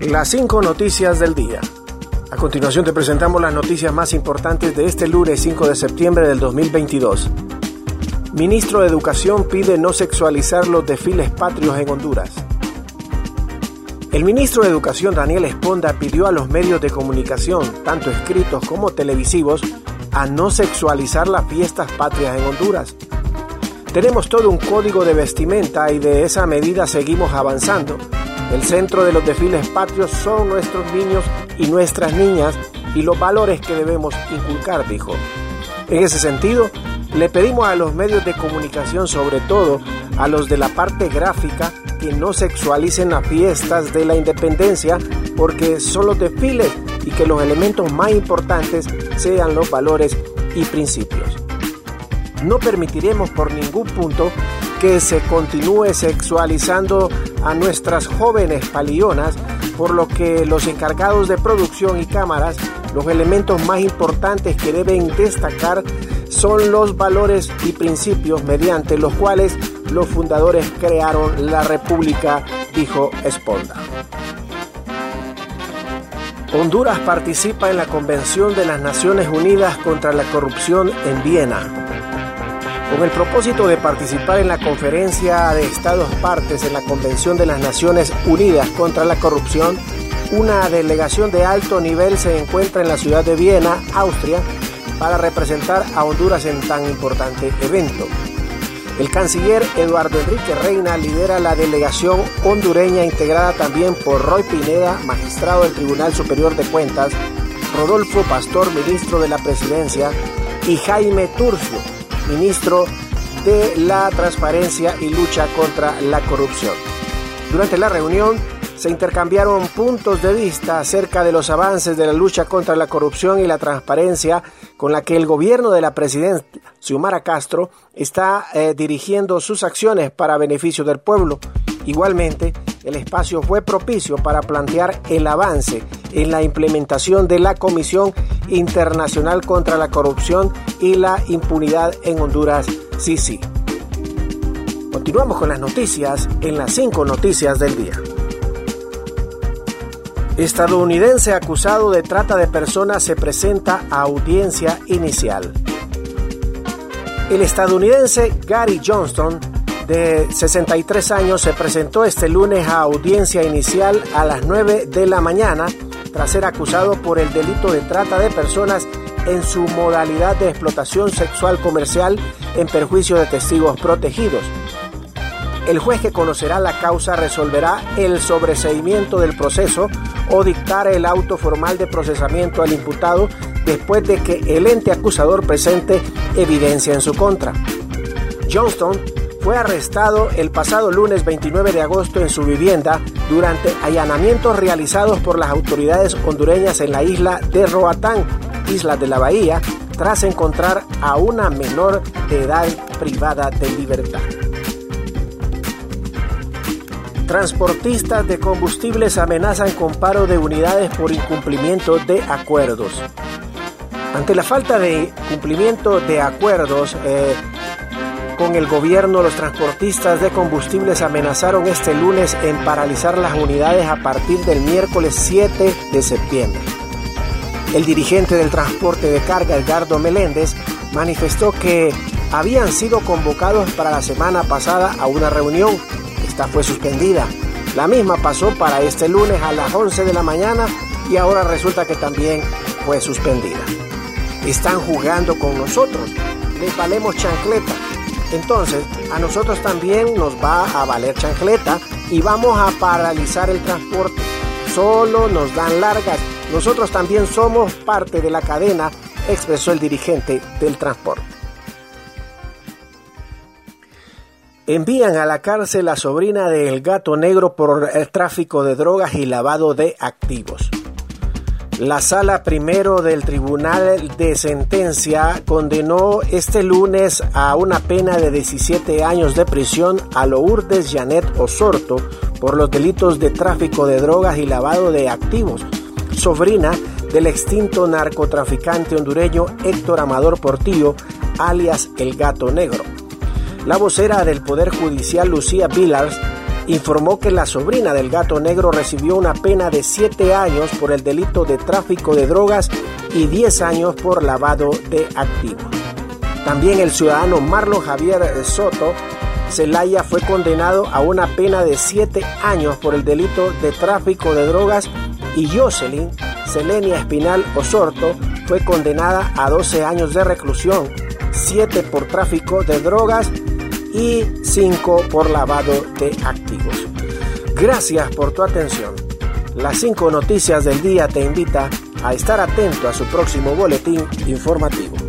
Las cinco noticias del día. A continuación te presentamos las noticias más importantes de este lunes 5 de septiembre del 2022. Ministro de Educación pide no sexualizar los desfiles patrios en Honduras. El ministro de Educación Daniel Esponda pidió a los medios de comunicación, tanto escritos como televisivos, a no sexualizar las fiestas patrias en Honduras. Tenemos todo un código de vestimenta y de esa medida seguimos avanzando. El centro de los desfiles patrios son nuestros niños y nuestras niñas y los valores que debemos inculcar, dijo. En ese sentido, le pedimos a los medios de comunicación, sobre todo a los de la parte gráfica, que no sexualicen las fiestas de la independencia porque son los desfiles y que los elementos más importantes sean los valores y principios. No permitiremos por ningún punto que se continúe sexualizando a nuestras jóvenes palionas, por lo que los encargados de producción y cámaras, los elementos más importantes que deben destacar son los valores y principios mediante los cuales los fundadores crearon la República, dijo Esponda. Honduras participa en la Convención de las Naciones Unidas contra la Corrupción en Viena. Con el propósito de participar en la conferencia de Estados partes en la Convención de las Naciones Unidas contra la Corrupción, una delegación de alto nivel se encuentra en la ciudad de Viena, Austria, para representar a Honduras en tan importante evento. El canciller Eduardo Enrique Reina lidera la delegación hondureña integrada también por Roy Pineda, magistrado del Tribunal Superior de Cuentas, Rodolfo Pastor, ministro de la Presidencia, y Jaime Turcio, ministro de la Transparencia y Lucha contra la Corrupción. Durante la reunión se intercambiaron puntos de vista acerca de los avances de la lucha contra la corrupción y la transparencia con la que el gobierno de la presidenta Xiomara Castro está eh, dirigiendo sus acciones para beneficio del pueblo. Igualmente, el espacio fue propicio para plantear el avance en la implementación de la Comisión Internacional contra la Corrupción y la Impunidad en Honduras, sí. Continuamos con las noticias en las cinco noticias del día. Estadounidense acusado de trata de personas se presenta a audiencia inicial. El estadounidense Gary Johnston, de 63 años, se presentó este lunes a audiencia inicial a las 9 de la mañana tras ser acusado por el delito de trata de personas en su modalidad de explotación sexual comercial en perjuicio de testigos protegidos. El juez que conocerá la causa resolverá el sobreseimiento del proceso o dictar el auto formal de procesamiento al imputado después de que el ente acusador presente evidencia en su contra. Johnston fue arrestado el pasado lunes 29 de agosto en su vivienda durante allanamientos realizados por las autoridades hondureñas en la isla de Roatán, isla de la Bahía, tras encontrar a una menor de edad privada de libertad. Transportistas de combustibles amenazan con paro de unidades por incumplimiento de acuerdos. Ante la falta de cumplimiento de acuerdos, eh, con el gobierno, los transportistas de combustibles amenazaron este lunes en paralizar las unidades a partir del miércoles 7 de septiembre. El dirigente del transporte de carga, Edgardo Meléndez, manifestó que habían sido convocados para la semana pasada a una reunión. Esta fue suspendida. La misma pasó para este lunes a las 11 de la mañana y ahora resulta que también fue suspendida. Están jugando con nosotros. Les valemos chancleta entonces, a nosotros también nos va a valer chancleta y vamos a paralizar el transporte. Solo nos dan largas. Nosotros también somos parte de la cadena, expresó el dirigente del transporte. Envían a la cárcel a sobrina del gato negro por el tráfico de drogas y lavado de activos. La sala primero del Tribunal de Sentencia condenó este lunes a una pena de 17 años de prisión a Lourdes Janet Osorto por los delitos de tráfico de drogas y lavado de activos, sobrina del extinto narcotraficante hondureño Héctor Amador Portillo, alias El Gato Negro. La vocera del Poder Judicial, Lucía Villars, informó que la sobrina del gato negro recibió una pena de 7 años por el delito de tráfico de drogas y 10 años por lavado de activos. También el ciudadano Marlon Javier Soto Zelaya fue condenado a una pena de 7 años por el delito de tráfico de drogas y Jocelyn Selenia Espinal Osorto fue condenada a 12 años de reclusión, 7 por tráfico de drogas y 5 por lavado de activos. Gracias por tu atención. Las 5 noticias del día te invita a estar atento a su próximo boletín informativo.